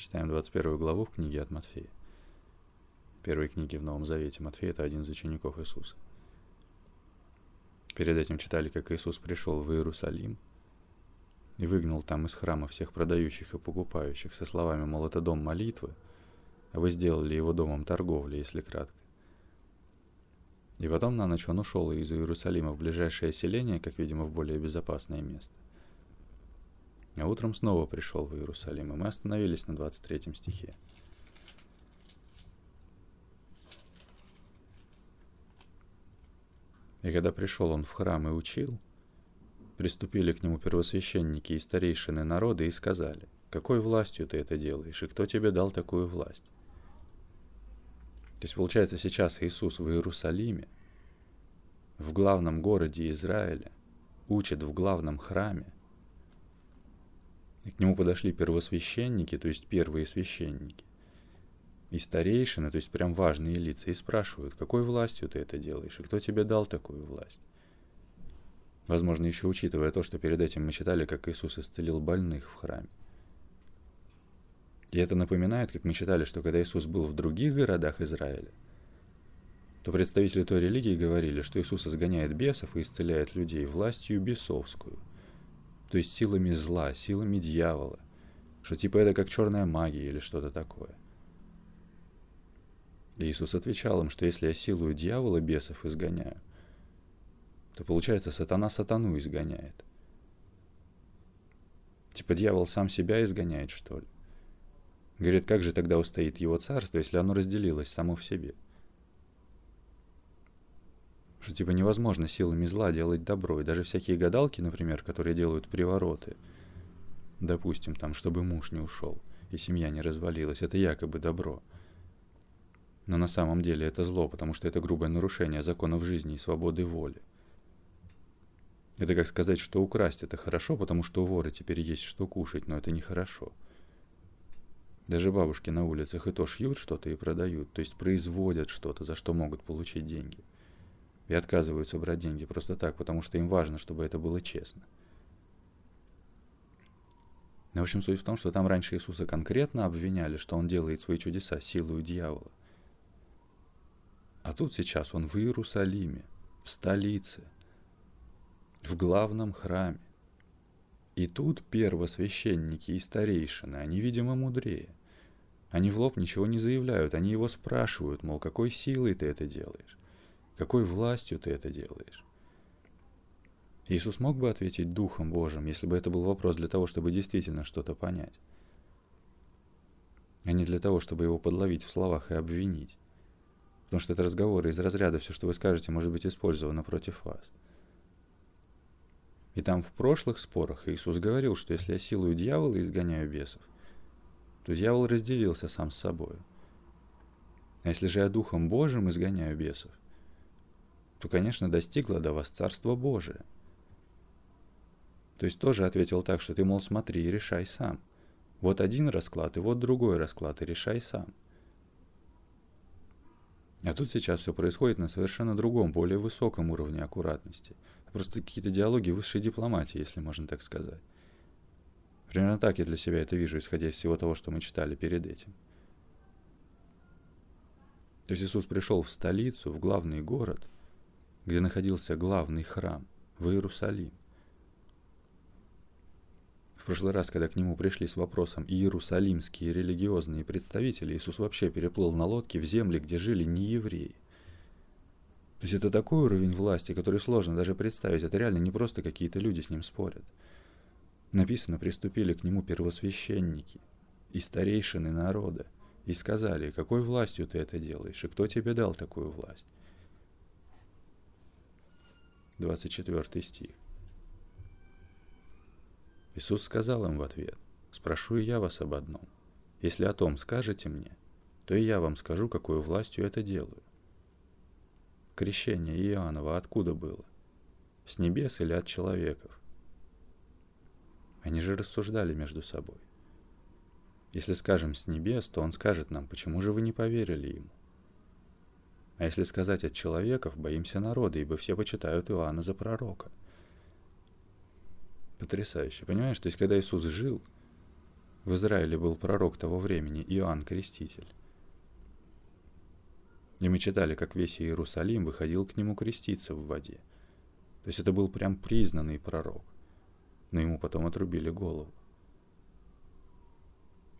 Читаем 21 главу в книге от Матфея. Первой книги в Новом Завете. Матфей – это один из учеников Иисуса. Перед этим читали, как Иисус пришел в Иерусалим и выгнал там из храма всех продающих и покупающих со словами, мол, это дом молитвы, а вы сделали его домом торговли, если кратко. И потом на ночь он ушел из Иерусалима в ближайшее селение, как, видимо, в более безопасное место. А утром снова пришел в Иерусалим, и мы остановились на 23 стихе. И когда пришел он в храм и учил, приступили к нему первосвященники и старейшины народа и сказали, «Какой властью ты это делаешь, и кто тебе дал такую власть?» То есть, получается, сейчас Иисус в Иерусалиме, в главном городе Израиля, учит в главном храме, и к нему подошли первосвященники, то есть первые священники, и старейшины, то есть прям важные лица, и спрашивают, какой властью ты это делаешь, и кто тебе дал такую власть. Возможно, еще учитывая то, что перед этим мы читали, как Иисус исцелил больных в храме. И это напоминает, как мы читали, что когда Иисус был в других городах Израиля, то представители той религии говорили, что Иисус изгоняет бесов и исцеляет людей властью бесовскую, то есть силами зла, силами дьявола, что типа это как черная магия или что-то такое. Иисус отвечал им, что если я силою дьявола бесов изгоняю, то получается сатана сатану изгоняет. Типа дьявол сам себя изгоняет, что ли? Говорит, как же тогда устоит его царство, если оно разделилось само в себе? Что типа невозможно силами зла делать добро. И даже всякие гадалки, например, которые делают привороты, допустим, там, чтобы муж не ушел и семья не развалилась, это якобы добро – но на самом деле это зло, потому что это грубое нарушение законов жизни и свободы воли. Это как сказать, что украсть это хорошо, потому что у вора теперь есть что кушать, но это нехорошо. Даже бабушки на улицах и то шьют что-то и продают, то есть производят что-то, за что могут получить деньги. И отказываются брать деньги просто так, потому что им важно, чтобы это было честно. Но, в общем, суть в том, что там раньше Иисуса конкретно обвиняли, что он делает свои чудеса силой дьявола. А тут сейчас он в Иерусалиме, в столице, в главном храме. И тут первосвященники и старейшины, они, видимо, мудрее. Они в лоб ничего не заявляют, они его спрашивают, мол, какой силой ты это делаешь? Какой властью ты это делаешь? Иисус мог бы ответить Духом Божьим, если бы это был вопрос для того, чтобы действительно что-то понять, а не для того, чтобы его подловить в словах и обвинить потому что это разговоры из разряда «все, что вы скажете, может быть использовано против вас». И там в прошлых спорах Иисус говорил, что если я силою дьявола изгоняю бесов, то дьявол разделился сам с собой. А если же я Духом Божьим изгоняю бесов, то, конечно, достигло до вас Царство Божие. То есть тоже ответил так, что ты, мол, смотри и решай сам. Вот один расклад, и вот другой расклад, и решай сам. А тут сейчас все происходит на совершенно другом, более высоком уровне аккуратности. Просто какие-то диалоги высшей дипломатии, если можно так сказать. Примерно так я для себя это вижу, исходя из всего того, что мы читали перед этим. То есть Иисус пришел в столицу, в главный город, где находился главный храм, в Иерусалим. В прошлый раз, когда к нему пришли с вопросом иерусалимские религиозные представители, Иисус вообще переплыл на лодке в земли, где жили не евреи. То есть это такой уровень власти, который сложно даже представить. Это реально не просто какие-то люди с ним спорят. Написано, приступили к нему первосвященники и старейшины народа и сказали, какой властью ты это делаешь, и кто тебе дал такую власть. 24 стих. Иисус сказал им в ответ, «Спрошу я вас об одном. Если о том скажете мне, то и я вам скажу, какой властью это делаю. Крещение Иоаннова откуда было? С небес или от человеков? Они же рассуждали между собой. Если скажем с небес, то он скажет нам, почему же вы не поверили ему? А если сказать от человеков, боимся народа, ибо все почитают Иоанна за пророка. Потрясающе. Понимаешь, то есть когда Иисус жил, В Израиле был пророк того времени, Иоанн Креститель. И мы читали, как весь Иерусалим выходил к нему креститься в воде. То есть это был прям признанный пророк. Но ему потом отрубили голову.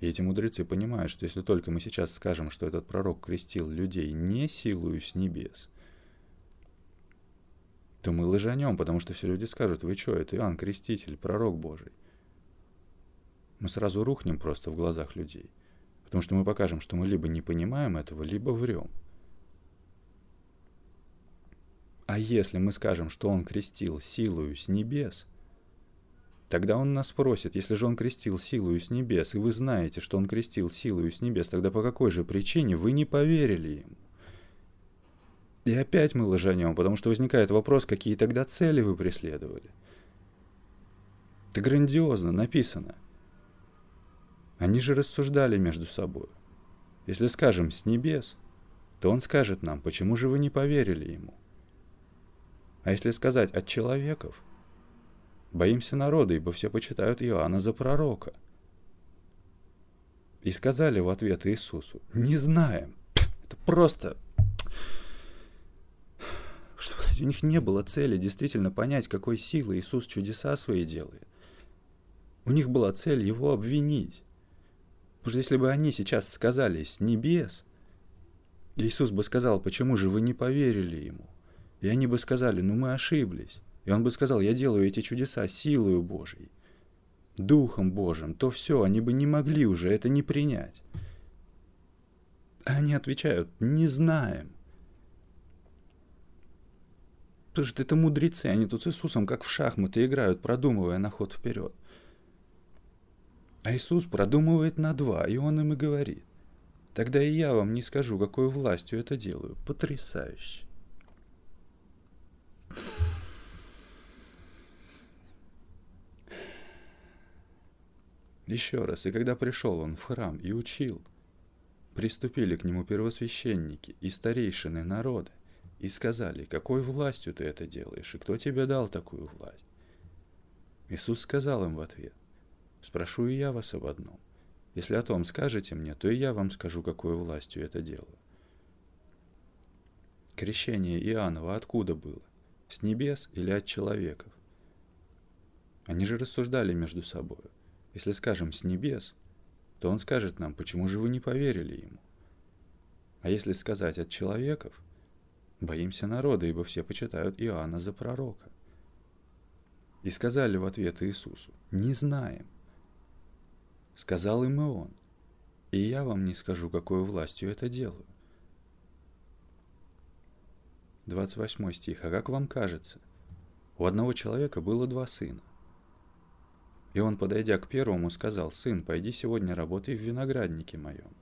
И эти мудрецы понимают, что если только мы сейчас скажем, что этот пророк крестил людей не силою с небес, то мы лжанем, потому что все люди скажут, вы что, это Иоанн Креститель, пророк Божий. Мы сразу рухнем просто в глазах людей, потому что мы покажем, что мы либо не понимаем этого, либо врем. А если мы скажем, что он крестил силою с небес, тогда он нас спросит, если же он крестил силою с небес, и вы знаете, что он крестил силою с небес, тогда по какой же причине вы не поверили ему? И опять мы лжанем, потому что возникает вопрос, какие тогда цели вы преследовали. Это грандиозно написано. Они же рассуждали между собой. Если скажем «с небес», то он скажет нам, почему же вы не поверили ему. А если сказать «от человеков», боимся народа, ибо все почитают Иоанна за пророка. И сказали в ответ Иисусу, не знаем. Это просто что у них не было цели действительно понять, какой силой Иисус чудеса свои делает. У них была цель его обвинить. Потому что если бы они сейчас сказали «с небес», Иисус бы сказал, почему же вы не поверили ему? И они бы сказали, ну мы ошиблись. И он бы сказал, я делаю эти чудеса силою Божьей, Духом Божьим, то все, они бы не могли уже это не принять. А они отвечают, не знаем. Потому что это мудрецы, они тут с Иисусом как в шахматы играют, продумывая на ход вперед. А Иисус продумывает на два, и Он им и говорит. Тогда и я вам не скажу, какой властью это делаю. Потрясающе. Еще раз, и когда пришел он в храм и учил, приступили к нему первосвященники и старейшины народа и сказали, какой властью ты это делаешь, и кто тебе дал такую власть? Иисус сказал им в ответ, спрошу и я вас об одном. Если о том скажете мне, то и я вам скажу, какой властью это делаю. Крещение Иоаннова откуда было? С небес или от человеков? Они же рассуждали между собой. Если скажем «с небес», то он скажет нам, почему же вы не поверили ему? А если сказать «от человеков», Боимся народа, ибо все почитают Иоанна за пророка. И сказали в ответ Иисусу, не знаем. Сказал им и он, и я вам не скажу, какой властью это делаю. 28 стих. А как вам кажется? У одного человека было два сына. И он, подойдя к первому, сказал, «Сын, пойди сегодня работай в винограднике моем».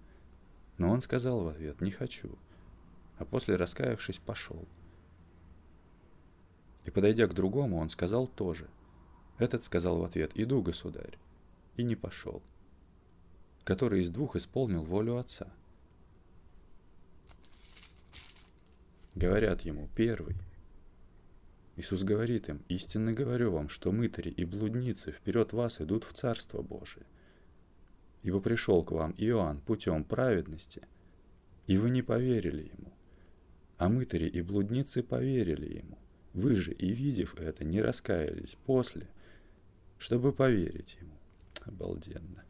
Но он сказал в ответ, «Не хочу, а после, раскаявшись, пошел. И, подойдя к другому, он сказал тоже. Этот сказал в ответ «Иду, государь», и не пошел. Который из двух исполнил волю отца. Говорят ему «Первый». Иисус говорит им, «Истинно говорю вам, что мытари и блудницы вперед вас идут в Царство Божие. Ибо пришел к вам Иоанн путем праведности, и вы не поверили ему а мытари и блудницы поверили ему. Вы же, и видев это, не раскаялись после, чтобы поверить ему. Обалденно.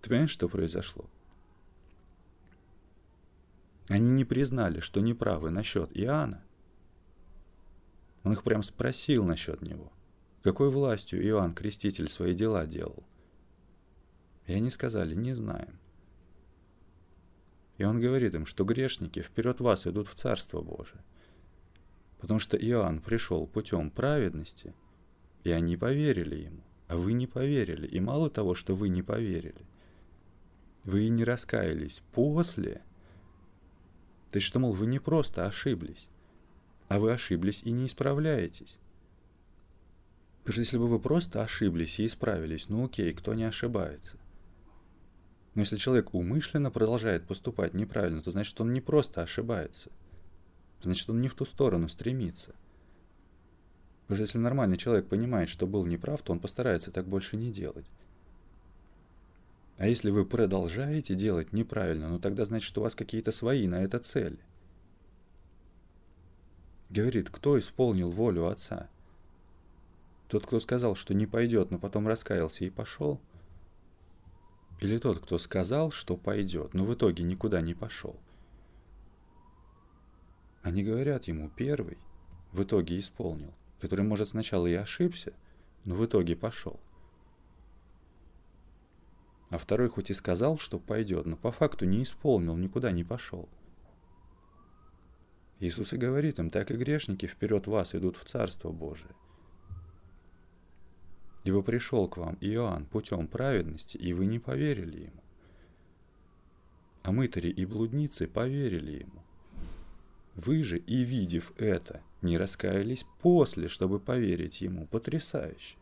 Ты понимаешь, что произошло? Они не признали, что неправы насчет Иоанна. Он их прям спросил насчет него. Какой властью Иоанн Креститель свои дела делал? И они сказали, не знаем. И он говорит им, что грешники вперед вас идут в Царство Божие. Потому что Иоанн пришел путем праведности, и они поверили ему, а вы не поверили. И мало того, что вы не поверили, вы и не раскаялись после. То есть, что, мол, вы не просто ошиблись, а вы ошиблись и не исправляетесь. Потому что если бы вы просто ошиблись и исправились, ну окей, кто не ошибается. Но если человек умышленно продолжает поступать неправильно, то значит, он не просто ошибается. Значит, он не в ту сторону стремится. Потому что если нормальный человек понимает, что был неправ, то он постарается так больше не делать. А если вы продолжаете делать неправильно, ну тогда значит, у вас какие-то свои на это цели. Говорит, кто исполнил волю Отца? Тот, кто сказал, что не пойдет, но потом раскаялся и пошел? Или тот, кто сказал, что пойдет, но в итоге никуда не пошел? Они говорят ему, первый в итоге исполнил, который, может, сначала и ошибся, но в итоге пошел. А второй хоть и сказал, что пойдет, но по факту не исполнил, никуда не пошел. Иисус и говорит им, так и грешники вперед вас идут в Царство Божие. Ибо пришел к вам Иоанн путем праведности, и вы не поверили ему. А мытари и блудницы поверили ему. Вы же, и видев это, не раскаялись после, чтобы поверить ему. Потрясающе.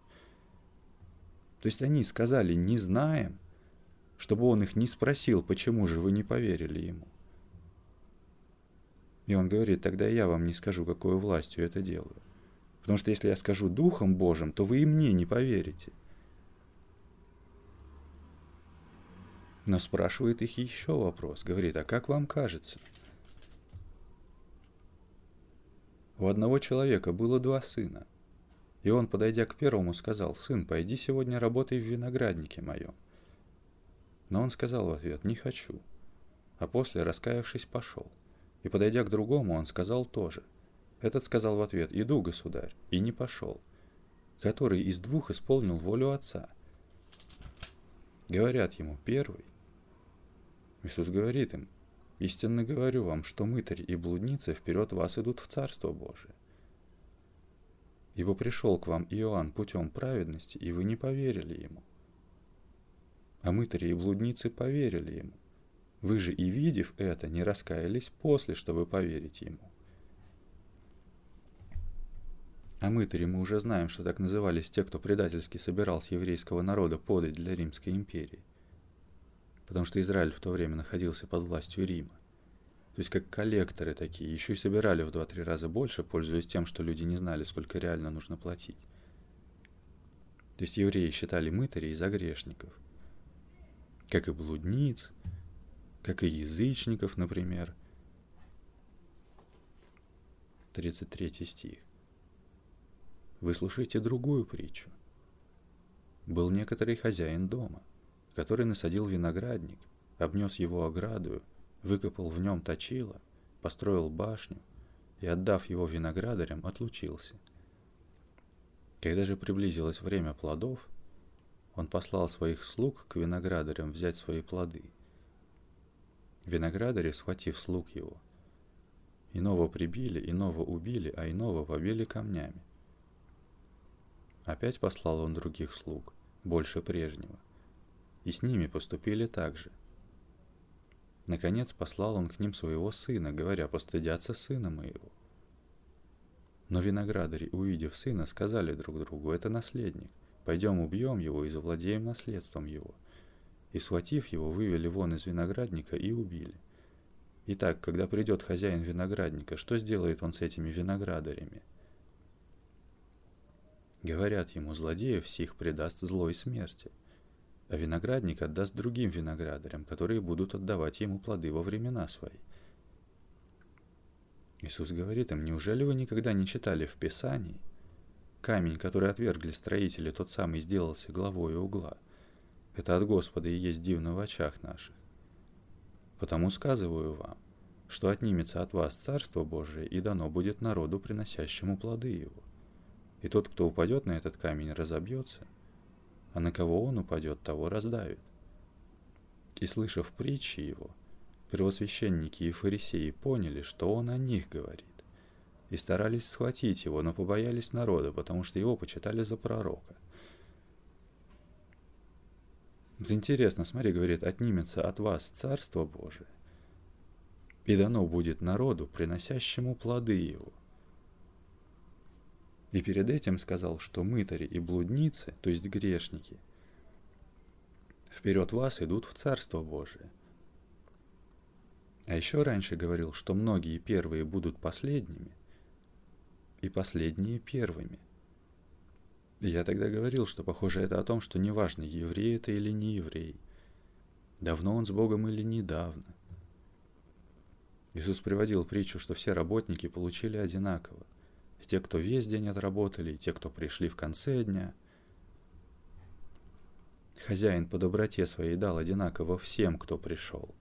То есть они сказали «не знаем», чтобы он их не спросил, почему же вы не поверили ему. И он говорит, тогда я вам не скажу, какой властью это делаю. Потому что если я скажу Духом Божьим, то вы и мне не поверите. Но спрашивает их еще вопрос. Говорит, а как вам кажется? У одного человека было два сына. И он, подойдя к первому, сказал, «Сын, пойди сегодня работай в винограднике моем». Но он сказал в ответ «Не хочу». А после, раскаявшись, пошел. И подойдя к другому, он сказал тоже. Этот сказал в ответ «Иду, государь», и не пошел. Который из двух исполнил волю отца. Говорят ему «Первый». Иисус говорит им «Истинно говорю вам, что мытарь и блудница вперед вас идут в Царство Божие. Ибо пришел к вам Иоанн путем праведности, и вы не поверили ему. А мытари и блудницы поверили ему. Вы же и видев это, не раскаялись после, чтобы поверить ему. А мытари мы уже знаем, что так назывались те, кто предательски собирал с еврейского народа подать для Римской империи. Потому что Израиль в то время находился под властью Рима. То есть как коллекторы такие, еще и собирали в 2-3 раза больше, пользуясь тем, что люди не знали, сколько реально нужно платить. То есть евреи считали мытарей за грешников – как и блудниц, как и язычников, например. 33 стих. Выслушайте другую притчу. Был некоторый хозяин дома, который насадил виноградник, обнес его ограду, выкопал в нем точило, построил башню и, отдав его виноградарям, отлучился. Когда же приблизилось время плодов, он послал своих слуг к виноградарям взять свои плоды. Виноградари, схватив слуг его, иного прибили, иного убили, а иного побили камнями. Опять послал он других слуг, больше прежнего, и с ними поступили так же. Наконец послал он к ним своего сына, говоря, постыдятся сына моего. Но виноградари, увидев сына, сказали друг другу, это наследник. Пойдем убьем его и завладеем наследством его. И, схватив его, вывели вон из виноградника и убили. Итак, когда придет хозяин виноградника, что сделает он с этими виноградарями? Говорят ему, злодеев всех предаст злой смерти, а виноградник отдаст другим виноградарям, которые будут отдавать ему плоды во времена свои. Иисус говорит им, неужели вы никогда не читали в Писании – Камень, который отвергли строители, тот самый сделался главой угла. Это от Господа и есть дивно в очах наших. Потому сказываю вам, что отнимется от вас Царство Божие, и дано будет народу, приносящему плоды его. И тот, кто упадет на этот камень, разобьется, а на кого он упадет, того раздавит. И слышав притчи его, первосвященники и фарисеи поняли, что он о них говорит и старались схватить его, но побоялись народа, потому что его почитали за пророка. Интересно, смотри, говорит, отнимется от вас Царство Божие, и дано будет народу, приносящему плоды его. И перед этим сказал, что мытари и блудницы, то есть грешники, вперед вас идут в Царство Божие. А еще раньше говорил, что многие первые будут последними, и последние первыми. Я тогда говорил, что похоже это о том, что неважно, еврей это или не еврей. Давно он с Богом или недавно. Иисус приводил притчу, что все работники получили одинаково. И те, кто весь день отработали, и те, кто пришли в конце дня. Хозяин по доброте своей дал одинаково всем, кто пришел.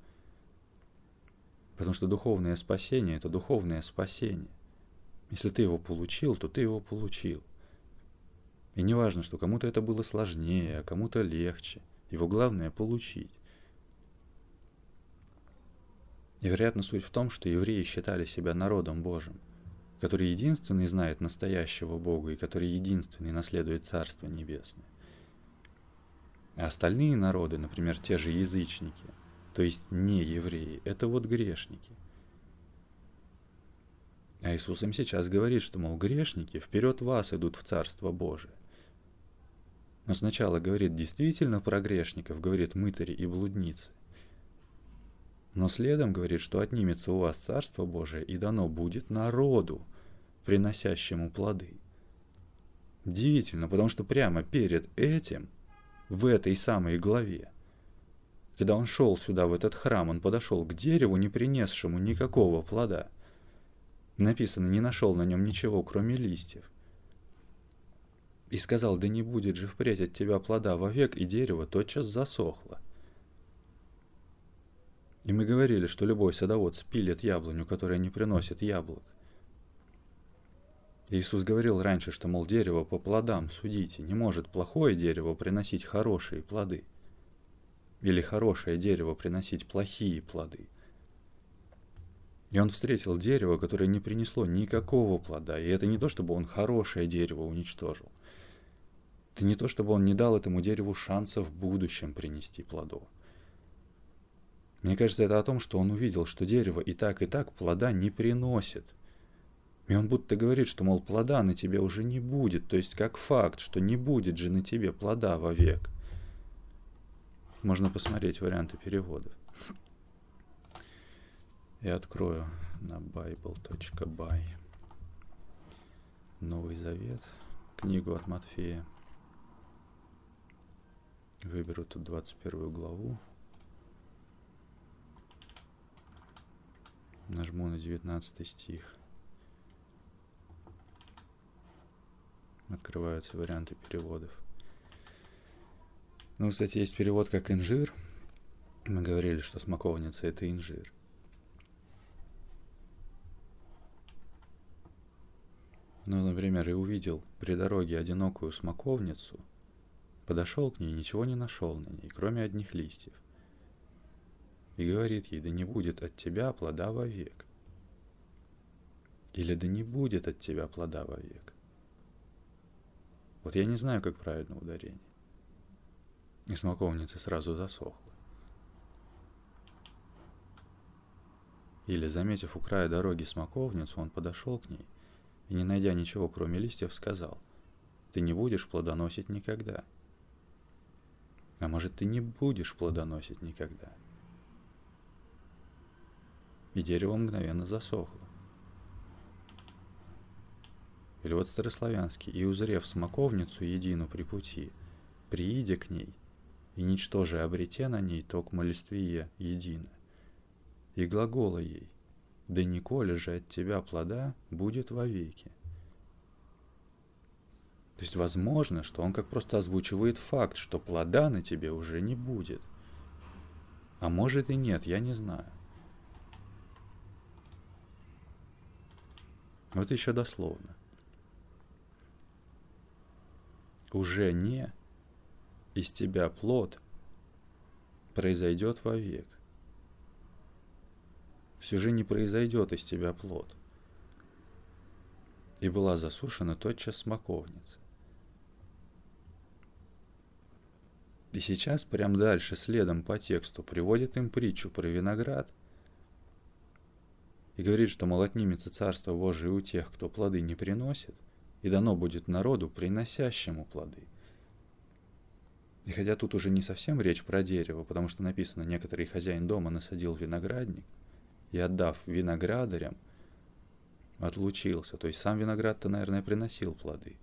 Потому что духовное спасение – это духовное спасение. Если ты его получил, то ты его получил. И не важно, что кому-то это было сложнее, а кому-то легче. Его главное – получить. И, вероятно, суть в том, что евреи считали себя народом Божьим, который единственный знает настоящего Бога и который единственный наследует Царство Небесное. А остальные народы, например, те же язычники, то есть не евреи, это вот грешники. А Иисус им сейчас говорит, что, мол, грешники вперед вас идут в Царство Божие. Но сначала говорит действительно про грешников, говорит мытари и блудницы. Но следом говорит, что отнимется у вас Царство Божие и дано будет народу, приносящему плоды. Удивительно, потому что прямо перед этим, в этой самой главе, когда он шел сюда, в этот храм, он подошел к дереву, не принесшему никакого плода. Написано, не нашел на нем ничего, кроме листьев. И сказал, да не будет же впредь от тебя плода вовек, и дерево тотчас засохло. И мы говорили, что любой садовод спилит яблоню, которая не приносит яблок. Иисус говорил раньше, что, мол, дерево по плодам судите, не может плохое дерево приносить хорошие плоды. Или хорошее дерево приносить плохие плоды. И он встретил дерево, которое не принесло никакого плода, и это не то, чтобы он хорошее дерево уничтожил. Это не то, чтобы он не дал этому дереву шанса в будущем принести плодов. Мне кажется, это о том, что он увидел, что дерево и так, и так плода не приносит. И он будто говорит, что, мол, плода на тебе уже не будет, то есть как факт, что не будет же на тебе плода вовек. Можно посмотреть варианты переводов. Я открою на bible.by Новый Завет, книгу от Матфея. Выберу тут 21 главу. Нажму на 19 стих. Открываются варианты переводов. Ну, кстати, есть перевод как инжир. Мы говорили, что смоковница это инжир. Ну, например, и увидел при дороге одинокую смоковницу, подошел к ней, ничего не нашел на ней, кроме одних листьев и говорит ей, да не будет от тебя плода вовек. Или да не будет от тебя плода вовек. Вот я не знаю, как правильно ударение. И смоковница сразу засохла. Или, заметив у края дороги смоковницу, он подошел к ней и, не найдя ничего, кроме листьев, сказал, «Ты не будешь плодоносить никогда». А может, ты не будешь плодоносить никогда – и дерево мгновенно засохло. Или вот старославянский, «И узрев смоковницу едину при пути, прииде к ней, и ничтоже обрете на ней токмо листвие едино, и глагола ей, да николи же от тебя плода будет вовеки». То есть возможно, что он как просто озвучивает факт, что плода на тебе уже не будет. А может и нет, я не знаю. Вот еще дословно. Уже не из тебя плод произойдет вовек. Все же не произойдет из тебя плод. И была засушена тотчас смоковница. И сейчас прям дальше, следом по тексту, приводит им притчу про виноград – и говорит, что, мол, отнимется Царство Божие у тех, кто плоды не приносит, и дано будет народу, приносящему плоды. И хотя тут уже не совсем речь про дерево, потому что написано, некоторый хозяин дома насадил виноградник, и, отдав виноградарям, отлучился. То есть сам виноград-то, наверное, приносил плоды.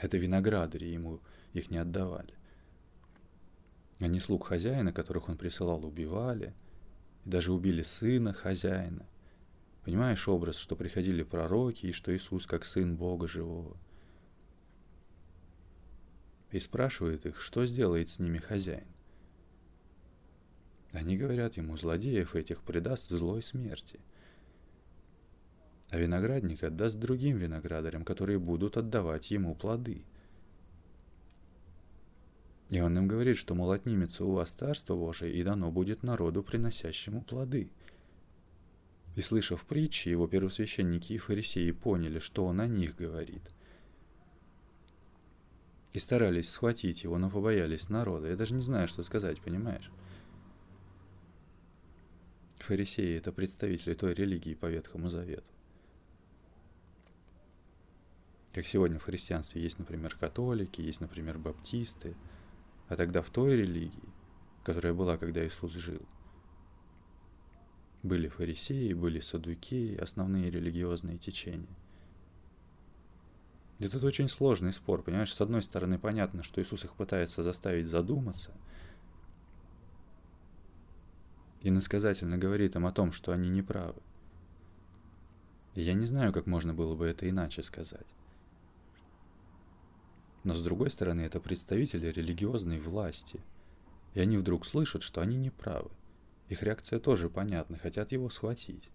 Это виноградари ему их не отдавали. Они слуг хозяина, которых он присылал, убивали, и даже убили сына хозяина. Понимаешь образ, что приходили пророки, и что Иисус как сын Бога живого. И спрашивает их, что сделает с ними хозяин. Они говорят ему, злодеев этих предаст злой смерти. А виноградник отдаст другим виноградарям, которые будут отдавать ему плоды – и он им говорит, что, мол, отнимется у вас Царство Божие, и дано будет народу, приносящему плоды. И, слышав притчи, его первосвященники и фарисеи поняли, что он о них говорит. И старались схватить его, но побоялись народа. Я даже не знаю, что сказать, понимаешь? Фарисеи – это представители той религии по Ветхому Завету. Как сегодня в христианстве есть, например, католики, есть, например, баптисты – а тогда в той религии, которая была, когда Иисус жил, были фарисеи, были садукеи, основные религиозные течения. И тут очень сложный спор, понимаешь? С одной стороны, понятно, что Иисус их пытается заставить задуматься, и насказательно говорит им о том, что они неправы. И я не знаю, как можно было бы это иначе сказать. Но с другой стороны, это представители религиозной власти. И они вдруг слышат, что они не правы. Их реакция тоже понятна, хотят его схватить.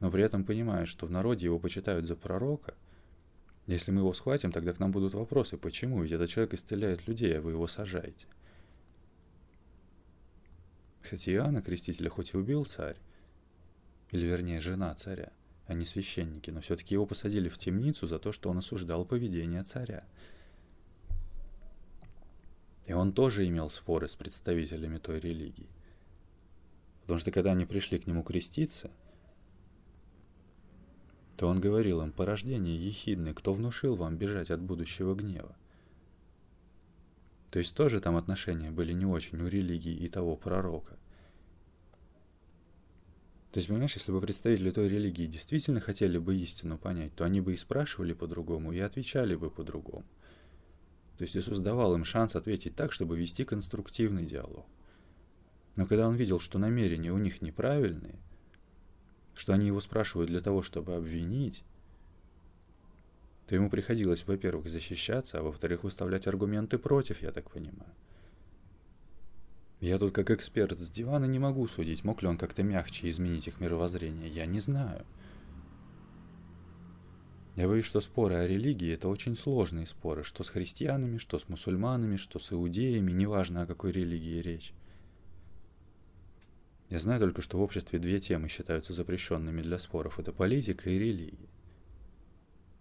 Но при этом понимают, что в народе его почитают за пророка. Если мы его схватим, тогда к нам будут вопросы, почему? Ведь этот человек исцеляет людей, а вы его сажаете. Кстати, Иоанна Крестителя хоть и убил царь, или вернее жена царя, а не священники, но все-таки его посадили в темницу за то, что он осуждал поведение царя. И он тоже имел споры с представителями той религии. Потому что когда они пришли к нему креститься, то он говорил им, порождение ехидны, кто внушил вам бежать от будущего гнева? То есть тоже там отношения были не очень у религии и того пророка. То есть, понимаешь, если бы представители той религии действительно хотели бы истину понять, то они бы и спрашивали по-другому, и отвечали бы по-другому. То есть Иисус давал им шанс ответить так, чтобы вести конструктивный диалог. Но когда он видел, что намерения у них неправильные, что они его спрашивают для того, чтобы обвинить, то ему приходилось, во-первых, защищаться, а во-вторых, выставлять аргументы против, я так понимаю. Я тут как эксперт с дивана не могу судить, мог ли он как-то мягче изменить их мировоззрение. Я не знаю. Я боюсь, что споры о религии – это очень сложные споры, что с христианами, что с мусульманами, что с иудеями, неважно о какой религии речь. Я знаю только, что в обществе две темы считаются запрещенными для споров – это политика и религия.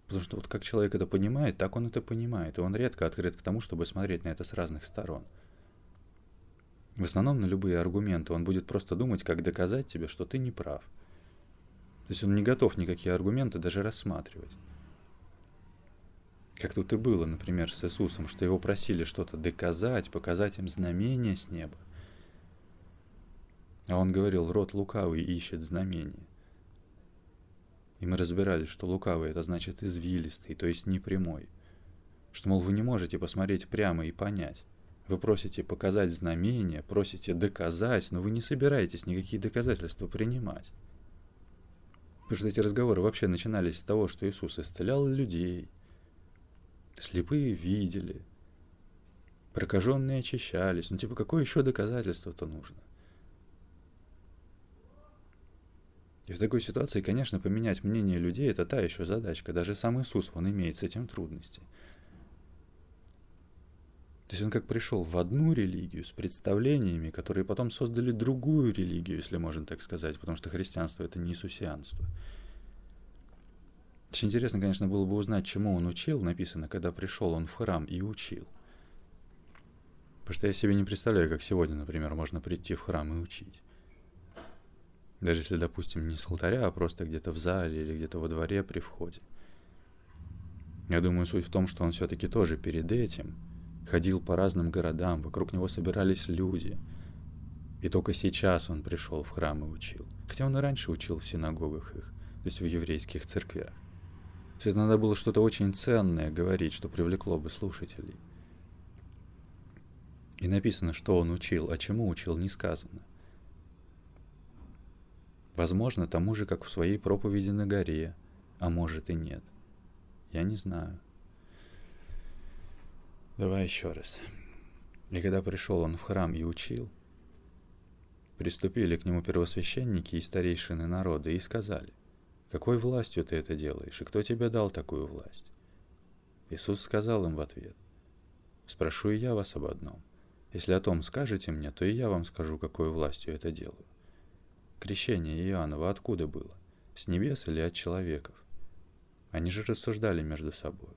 Потому что вот как человек это понимает, так он это понимает, и он редко открыт к тому, чтобы смотреть на это с разных сторон – в основном на любые аргументы он будет просто думать, как доказать тебе, что ты не прав. То есть он не готов никакие аргументы даже рассматривать. Как тут и было, например, с Иисусом, что его просили что-то доказать, показать им знамение с неба. А он говорил, род лукавый ищет знамение. И мы разбирались, что лукавый это значит извилистый, то есть непрямой. Что, мол, вы не можете посмотреть прямо и понять. Вы просите показать знамения, просите доказать, но вы не собираетесь никакие доказательства принимать. Потому что эти разговоры вообще начинались с того, что Иисус исцелял людей, слепые видели, прокаженные очищались. Ну типа какое еще доказательство-то нужно? И в такой ситуации, конечно, поменять мнение людей – это та еще задачка. Даже сам Иисус, он имеет с этим трудности. То есть он как пришел в одну религию с представлениями, которые потом создали другую религию, если можно так сказать, потому что христианство это не иисусианство. Очень интересно, конечно, было бы узнать, чему он учил, написано, когда пришел он в храм и учил. Потому что я себе не представляю, как сегодня, например, можно прийти в храм и учить. Даже если, допустим, не с алтаря, а просто где-то в зале или где-то во дворе при входе. Я думаю, суть в том, что он все-таки тоже перед этим – ходил по разным городам, вокруг него собирались люди. И только сейчас он пришел в храм и учил. Хотя он и раньше учил в синагогах их, то есть в еврейских церквях. То есть надо было что-то очень ценное говорить, что привлекло бы слушателей. И написано, что он учил, а чему учил, не сказано. Возможно, тому же, как в своей проповеди на горе, а может и нет. Я не знаю. Давай еще раз. И когда пришел он в храм и учил, приступили к нему первосвященники и старейшины народа и сказали, «Какой властью ты это делаешь, и кто тебе дал такую власть?» Иисус сказал им в ответ, «Спрошу и я вас об одном. Если о том скажете мне, то и я вам скажу, какой властью это делаю. Крещение Иоаннова откуда было? С небес или от человеков? Они же рассуждали между собой.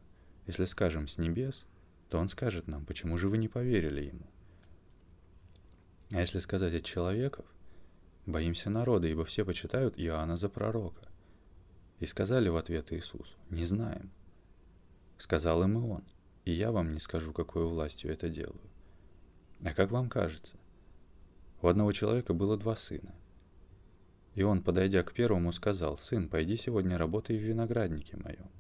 Если скажем «с небес», то он скажет нам, почему же вы не поверили ему. А если сказать от человеков, боимся народа, ибо все почитают Иоанна за пророка. И сказали в ответ Иисусу, не знаем. Сказал им и он, и я вам не скажу, какой властью это делаю. А как вам кажется? У одного человека было два сына – и он, подойдя к первому, сказал, «Сын, пойди сегодня работай в винограднике моем».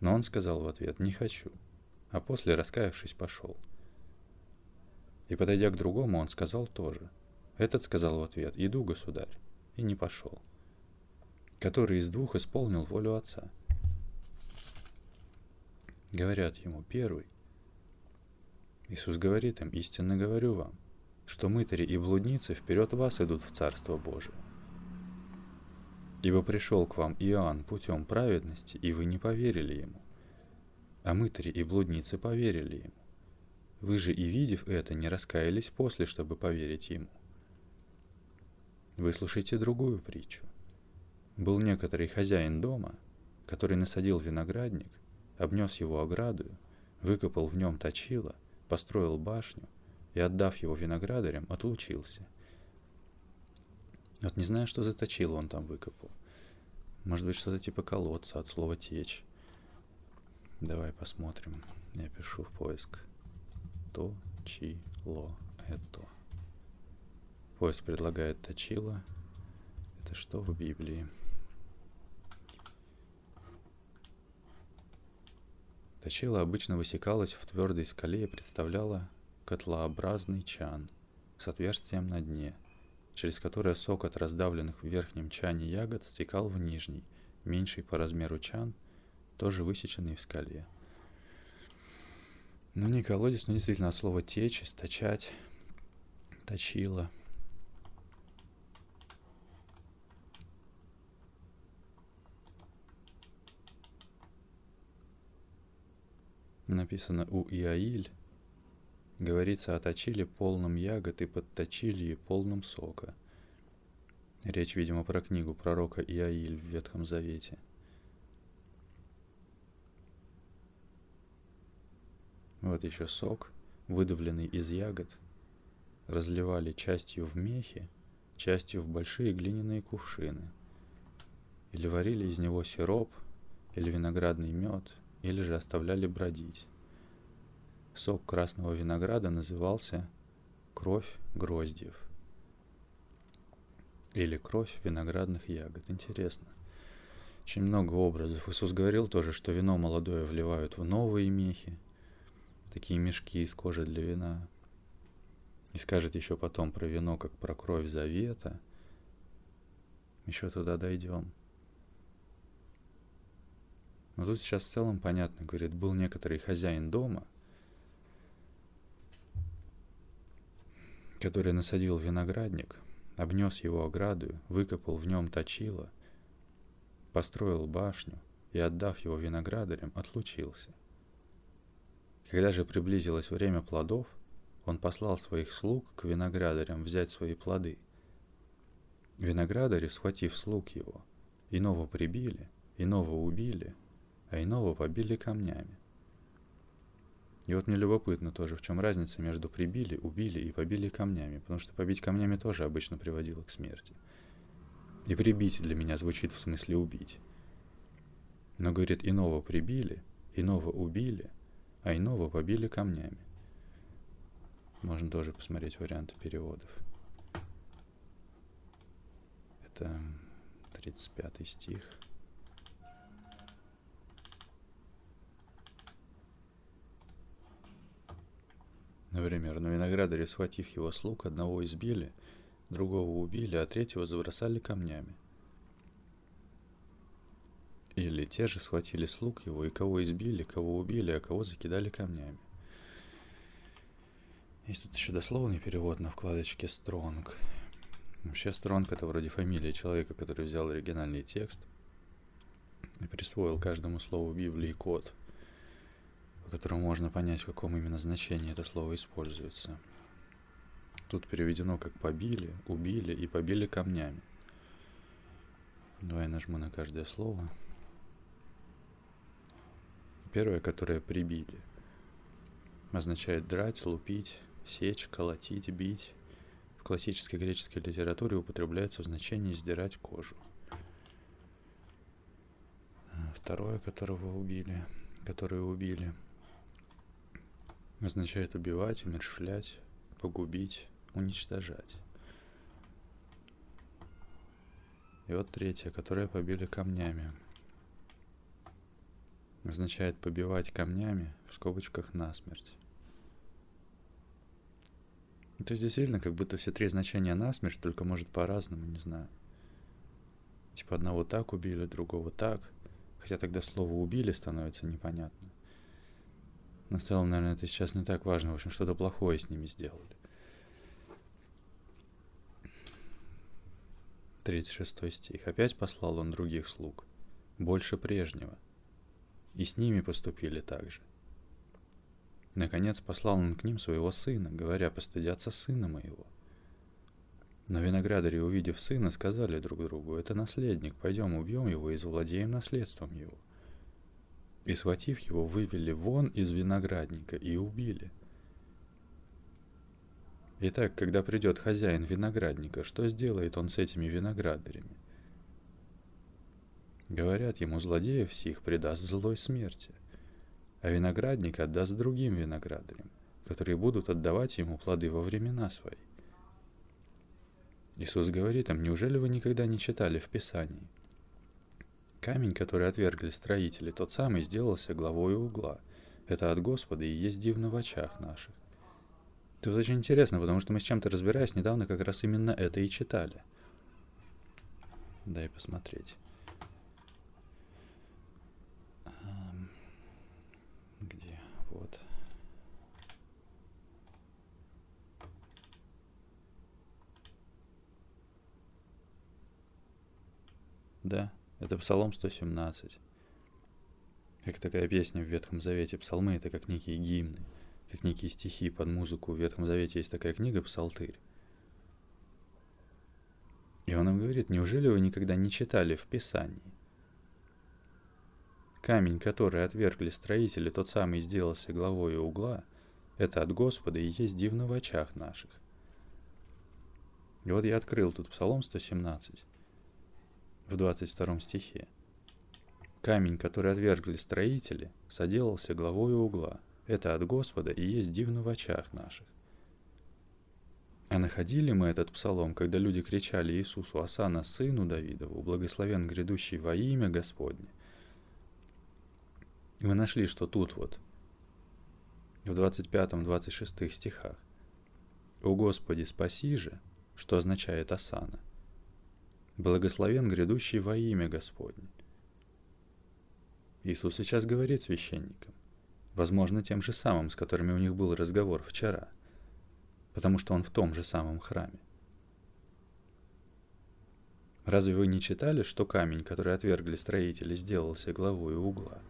Но он сказал в ответ, «Не хочу», а после, раскаявшись, пошел. И, подойдя к другому, он сказал тоже. Этот сказал в ответ, «Иду, государь», и не пошел. Который из двух исполнил волю отца. Говорят ему, первый. Иисус говорит им, истинно говорю вам, что мытари и блудницы вперед вас идут в Царство Божие. Ибо пришел к вам Иоанн путем праведности, и вы не поверили ему. А мытари и блудницы поверили ему. Вы же и видев это, не раскаялись после, чтобы поверить ему. Выслушайте другую притчу. Был некоторый хозяин дома, который насадил виноградник, обнес его оградою, выкопал в нем точило, построил башню и, отдав его виноградарям, отлучился – вот не знаю, что за точило он там выкопал. Может быть, что-то типа колодца от слова течь. Давай посмотрим. Я пишу в поиск. То, чи, ло, это. Поиск предлагает точило. Это что в Библии? Точило обычно высекалось в твердой скале и представляло котлообразный чан с отверстием на дне – через которое сок от раздавленных в верхнем чане ягод стекал в нижний, меньший по размеру чан, тоже высеченный в скале. Ну, не колодец, но действительно от слова течь, источать, точило. Написано у Иаиль, Говорится о точиле полном ягод и подточилье полном сока. Речь, видимо, про книгу пророка Иаиль в Ветхом Завете. Вот еще сок, выдавленный из ягод, разливали частью в мехи, частью в большие глиняные кувшины. Или варили из него сироп, или виноградный мед, или же оставляли бродить. Сок красного винограда назывался кровь гроздьев или кровь виноградных ягод. Интересно. Очень много образов. Иисус говорил тоже, что вино молодое вливают в новые мехи, такие мешки из кожи для вина. И скажет еще потом про вино, как про кровь завета. Еще туда дойдем. Но тут сейчас в целом понятно, говорит, был некоторый хозяин дома – который насадил виноградник, обнес его оградою, выкопал в нем точило, построил башню и, отдав его виноградарям, отлучился. Когда же приблизилось время плодов, он послал своих слуг к виноградарям взять свои плоды. Виноградари, схватив слуг его, иного прибили, иного убили, а иного побили камнями. И вот мне любопытно тоже, в чем разница между прибили, убили и побили камнями, потому что побить камнями тоже обычно приводило к смерти. И прибить для меня звучит в смысле убить. Но, говорит, иного прибили, иного убили, а иного побили камнями. Можно тоже посмотреть варианты переводов. Это 35 стих. Например, на виноградаре, схватив его слуг, одного избили, другого убили, а третьего забросали камнями. Или те же схватили слуг его, и кого избили, кого убили, а кого закидали камнями. Есть тут еще дословный перевод на вкладочке Strong. Вообще Strong это вроде фамилия человека, который взял оригинальный текст и присвоил каждому слову Библии код, которому можно понять, в каком именно значении это слово используется. Тут переведено как побили, убили и побили камнями. Давай нажму на каждое слово. Первое, которое прибили, означает драть, лупить, сечь, колотить, бить. В классической греческой литературе употребляется в значении сдирать кожу. Второе, которого убили, которое убили, означает убивать, умершвлять, погубить, уничтожать. И вот третье, которое побили камнями – означает побивать камнями в скобочках насмерть. То есть действительно, как будто все три значения насмерть, только может по-разному, не знаю. Типа одного так убили, другого так. Хотя тогда слово убили становится непонятно. Но в целом, наверное, это сейчас не так важно. В общем, что-то плохое с ними сделали. 36 стих. Опять послал он других слуг, больше прежнего, и с ними поступили так же. Наконец послал он к ним своего сына, говоря, постыдятся сына моего. Но виноградари, увидев сына, сказали друг другу, это наследник, пойдем убьем его и завладеем наследством его. И схватив его, вывели вон из виноградника и убили. Итак, когда придет хозяин виноградника, что сделает он с этими виноградарями? Говорят ему, злодеев всех предаст злой смерти, а виноградник отдаст другим виноградарям, которые будут отдавать ему плоды во времена свои. Иисус говорит им, неужели вы никогда не читали в Писании? Камень, который отвергли строители, тот самый сделался главой угла. Это от Господа и есть дивно в очах наших. Это вот очень интересно, потому что мы с чем-то разбираясь недавно как раз именно это и читали. Дай посмотреть. Да, это Псалом 117. Как такая песня в Ветхом Завете. Псалмы — это как некие гимны, как некие стихи под музыку. В Ветхом Завете есть такая книга «Псалтырь». И он им говорит, неужели вы никогда не читали в Писании? Камень, который отвергли строители, тот самый сделался главой угла, это от Господа и есть дивно в очах наших. И вот я открыл тут Псалом 117 в 22 стихе. Камень, который отвергли строители, соделался главой угла. Это от Господа и есть дивно в очах наших. А находили мы этот псалом, когда люди кричали Иисусу Асана, сыну Давидову, благословен грядущий во имя Господне. И мы нашли, что тут вот, в 25-26 стихах, «О Господи, спаси же», что означает Асана – Благословен грядущий во имя Господне. Иисус сейчас говорит священникам, возможно, тем же самым, с которыми у них был разговор вчера, потому что он в том же самом храме. Разве вы не читали, что камень, который отвергли строители, сделался главой угла?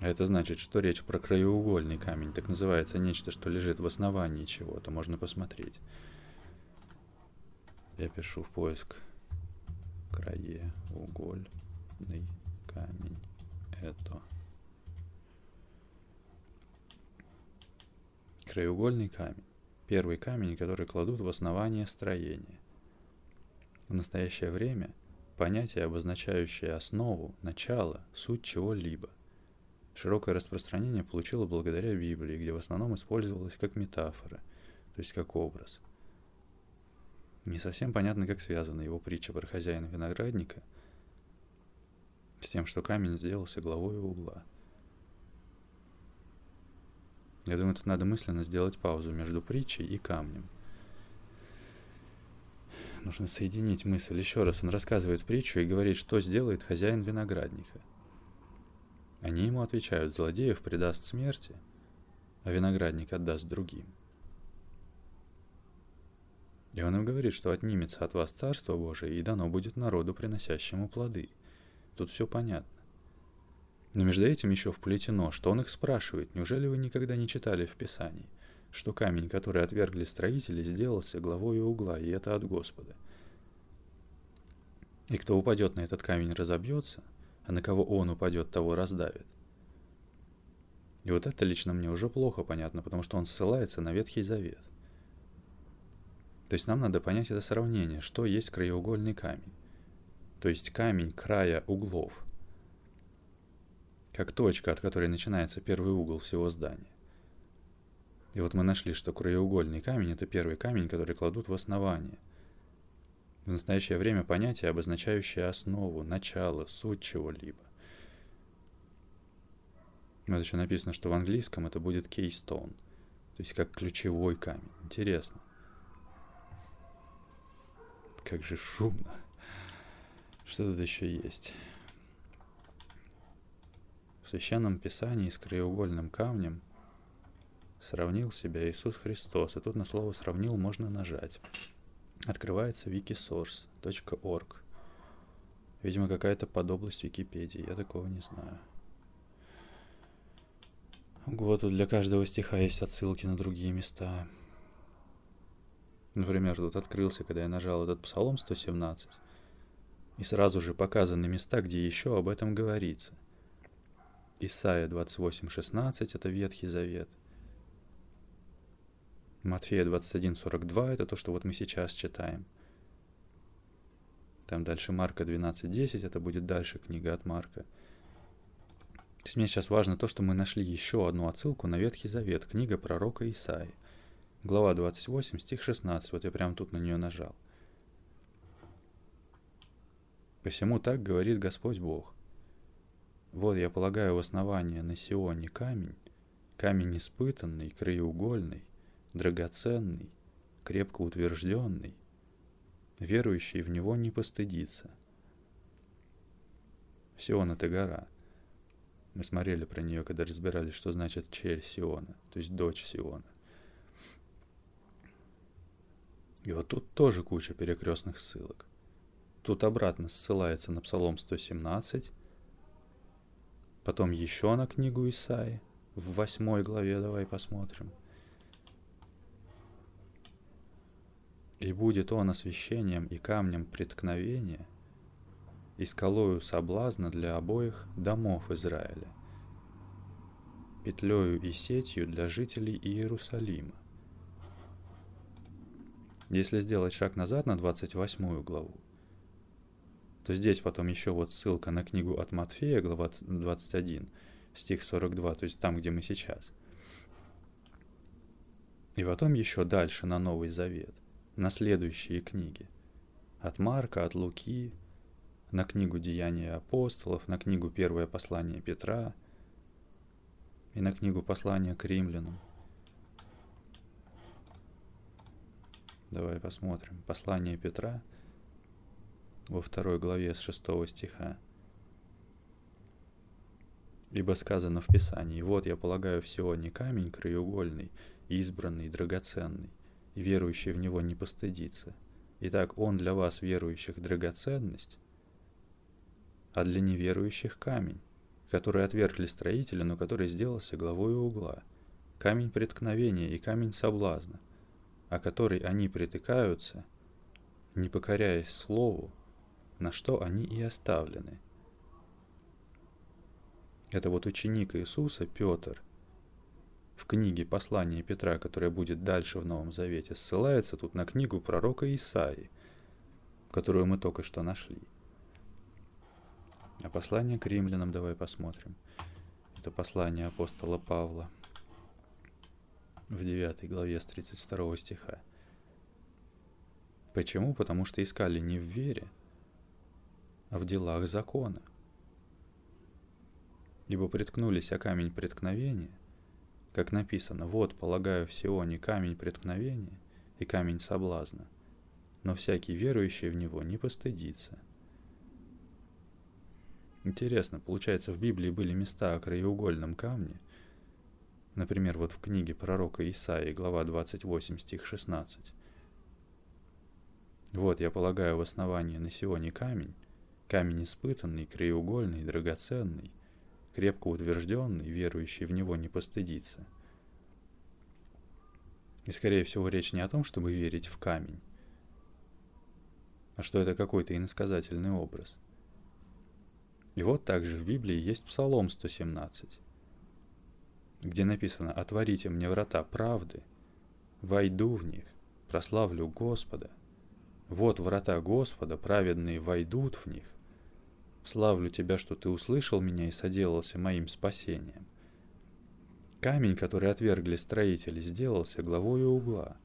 А это значит, что речь про краеугольный камень, так называется нечто, что лежит в основании чего-то, можно посмотреть. Я пишу в поиск краеугольный камень. Это краеугольный камень. Первый камень, который кладут в основание строения. В настоящее время понятие, обозначающее основу, начало, суть чего-либо. Широкое распространение получило благодаря Библии, где в основном использовалось как метафора, то есть как образ – не совсем понятно, как связана его притча про хозяина виноградника с тем, что камень сделался главой угла. Я думаю, тут надо мысленно сделать паузу между притчей и камнем. Нужно соединить мысль. Еще раз, он рассказывает притчу и говорит, что сделает хозяин виноградника. Они ему отвечают, злодеев предаст смерти, а виноградник отдаст другим. И он им говорит, что отнимется от вас Царство Божие, и дано будет народу, приносящему плоды. Тут все понятно. Но между этим еще вплетено, что он их спрашивает, неужели вы никогда не читали в Писании, что камень, который отвергли строители, сделался главой угла, и это от Господа. И кто упадет на этот камень, разобьется, а на кого он упадет, того раздавит. И вот это лично мне уже плохо понятно, потому что он ссылается на Ветхий Завет. То есть нам надо понять это сравнение, что есть краеугольный камень. То есть камень края углов. Как точка, от которой начинается первый угол всего здания. И вот мы нашли, что краеугольный камень – это первый камень, который кладут в основание. В настоящее время понятие, обозначающее основу, начало, суть чего-либо. Вот еще написано, что в английском это будет keystone, то есть как ключевой камень. Интересно. Как же шумно. Что тут еще есть? В Священном Писании с краеугольным камнем сравнил себя Иисус Христос. И тут на слово «сравнил» можно нажать. Открывается wikisource.org. Видимо, какая-то подобласть Википедии. Я такого не знаю. Вот для каждого стиха есть отсылки на другие места. Например, тут открылся, когда я нажал этот Псалом 117, и сразу же показаны места, где еще об этом говорится. Исайя 28.16 — это Ветхий Завет. Матфея 21.42 — это то, что вот мы сейчас читаем. Там дальше Марка 12.10 — это будет дальше книга от Марка. То есть мне сейчас важно то, что мы нашли еще одну отсылку на Ветхий Завет, книга пророка Исаи. Глава 28, стих 16. Вот я прямо тут на нее нажал. Посему так говорит Господь Бог. Вот я полагаю в основание на Сионе камень, камень испытанный, краеугольный, драгоценный, крепко утвержденный, верующий в него не постыдится. Сион — это гора. Мы смотрели про нее, когда разбирали, что значит черь Сиона, то есть дочь Сиона. И вот тут тоже куча перекрестных ссылок. Тут обратно ссылается на Псалом 117, потом еще на книгу Исаи в восьмой главе, давай посмотрим. И будет он освящением и камнем преткновения, и скалою соблазна для обоих домов Израиля, петлею и сетью для жителей Иерусалима. Если сделать шаг назад на 28 главу, то здесь потом еще вот ссылка на книгу от Матфея, глава 21, стих 42, то есть там, где мы сейчас. И потом еще дальше на Новый Завет, на следующие книги. От Марка, от Луки, на книгу «Деяния апостолов», на книгу «Первое послание Петра» и на книгу «Послание к римлянам». Давай посмотрим. Послание Петра во второй главе с шестого стиха. Ибо сказано в Писании, «Вот я полагаю всего не камень краеугольный, избранный, драгоценный, и верующий в него не постыдится. Итак, он для вас, верующих, драгоценность, а для неверующих камень, который отвергли строителя, но который сделался главой угла, камень преткновения и камень соблазна, о который они притыкаются, не покоряясь слову, на что они и оставлены. Это вот ученик Иисуса, Петр, в книге «Послание Петра», которое будет дальше в Новом Завете, ссылается тут на книгу пророка Исаи, которую мы только что нашли. А послание к римлянам давай посмотрим. Это послание апостола Павла – в 9 главе с 32 стиха. Почему? Потому что искали не в вере, а в делах закона. Ибо приткнулись о камень преткновения, как написано, «Вот, полагаю, в Сионе камень преткновения и камень соблазна, но всякий верующий в него не постыдится». Интересно, получается, в Библии были места о краеугольном камне. Например, вот в книге пророка Исаии, глава 28, стих 16. «Вот, я полагаю в основании на Сионе камень, камень испытанный, краеугольный, драгоценный, крепко утвержденный, верующий в него не постыдится». И, скорее всего, речь не о том, чтобы верить в камень, а что это какой-то иносказательный образ – и вот также в Библии есть Псалом 117, где написано «Отворите мне врата правды, войду в них, прославлю Господа. Вот врата Господа, праведные войдут в них. Славлю Тебя, что Ты услышал меня и соделался моим спасением». Камень, который отвергли строители, сделался главою угла.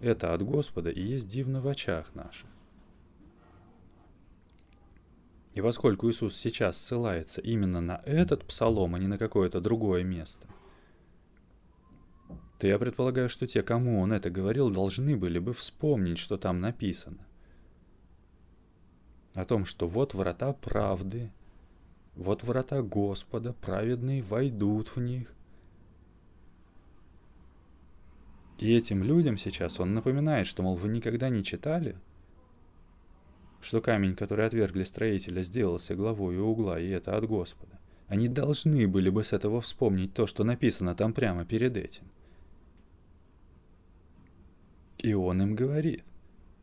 Это от Господа и есть дивно в очах наших. И поскольку Иисус сейчас ссылается именно на этот псалом, а не на какое-то другое место, то я предполагаю, что те, кому он это говорил, должны были бы вспомнить, что там написано. О том, что вот врата правды, вот врата Господа, праведные войдут в них. И этим людям сейчас он напоминает, что, мол, вы никогда не читали – что камень, который отвергли строителя, сделался главой угла, и это от Господа. Они должны были бы с этого вспомнить то, что написано там прямо перед этим. И он им говорит,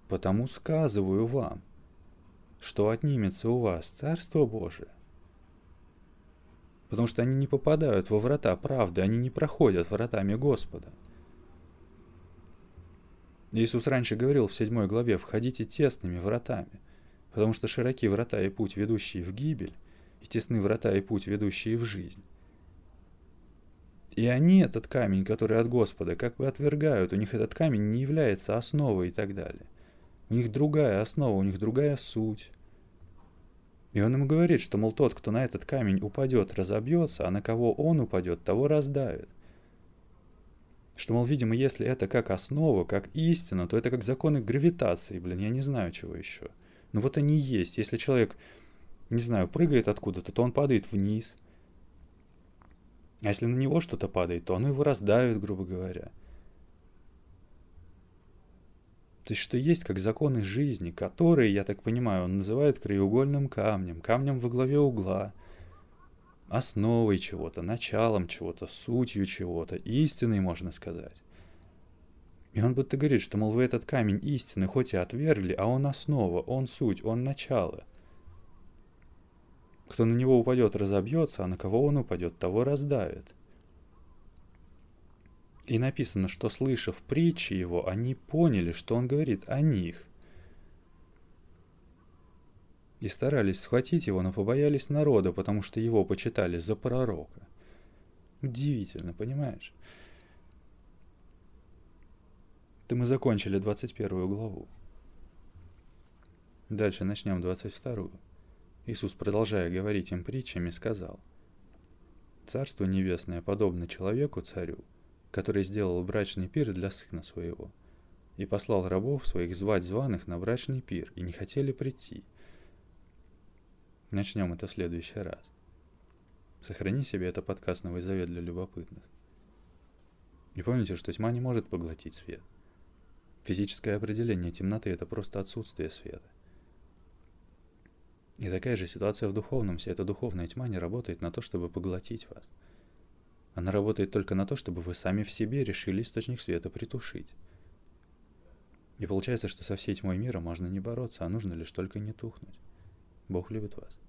«Потому сказываю вам, что отнимется у вас Царство Божие, потому что они не попадают во врата правды, они не проходят вратами Господа. Иисус раньше говорил в седьмой главе, «Входите тесными вратами» потому что широки врата и путь, ведущие в гибель, и тесны врата и путь, ведущие в жизнь. И они этот камень, который от Господа, как бы отвергают, у них этот камень не является основой и так далее. У них другая основа, у них другая суть. И он им говорит, что, мол, тот, кто на этот камень упадет, разобьется, а на кого он упадет, того раздавит. Что, мол, видимо, если это как основа, как истина, то это как законы гравитации, блин, я не знаю чего еще. Но ну, вот они есть. Если человек, не знаю, прыгает откуда-то, то он падает вниз. А если на него что-то падает, то оно его раздавит, грубо говоря. То есть, что есть как законы жизни, которые, я так понимаю, он называет краеугольным камнем, камнем во главе угла, основой чего-то, началом чего-то, сутью чего-то, истиной, можно сказать. И он будто говорит, что, мол, вы этот камень истины хоть и отвергли, а он основа, он суть, он начало. Кто на него упадет, разобьется, а на кого он упадет, того раздавит. И написано, что, слышав притчи его, они поняли, что он говорит о них. И старались схватить его, но побоялись народа, потому что его почитали за пророка. Удивительно, понимаешь? Это мы закончили 21 главу. Дальше начнем 22. Иисус, продолжая говорить им притчами, сказал, «Царство небесное подобно человеку-царю, который сделал брачный пир для сына своего, и послал рабов своих звать званых на брачный пир, и не хотели прийти». Начнем это в следующий раз. Сохрани себе это подкаст «Новый завет» для любопытных. И помните, что тьма не может поглотить свет – Физическое определение темноты – это просто отсутствие света. И такая же ситуация в духовном. Вся эта духовная тьма не работает на то, чтобы поглотить вас. Она работает только на то, чтобы вы сами в себе решили источник света притушить. И получается, что со всей тьмой мира можно не бороться, а нужно лишь только не тухнуть. Бог любит вас.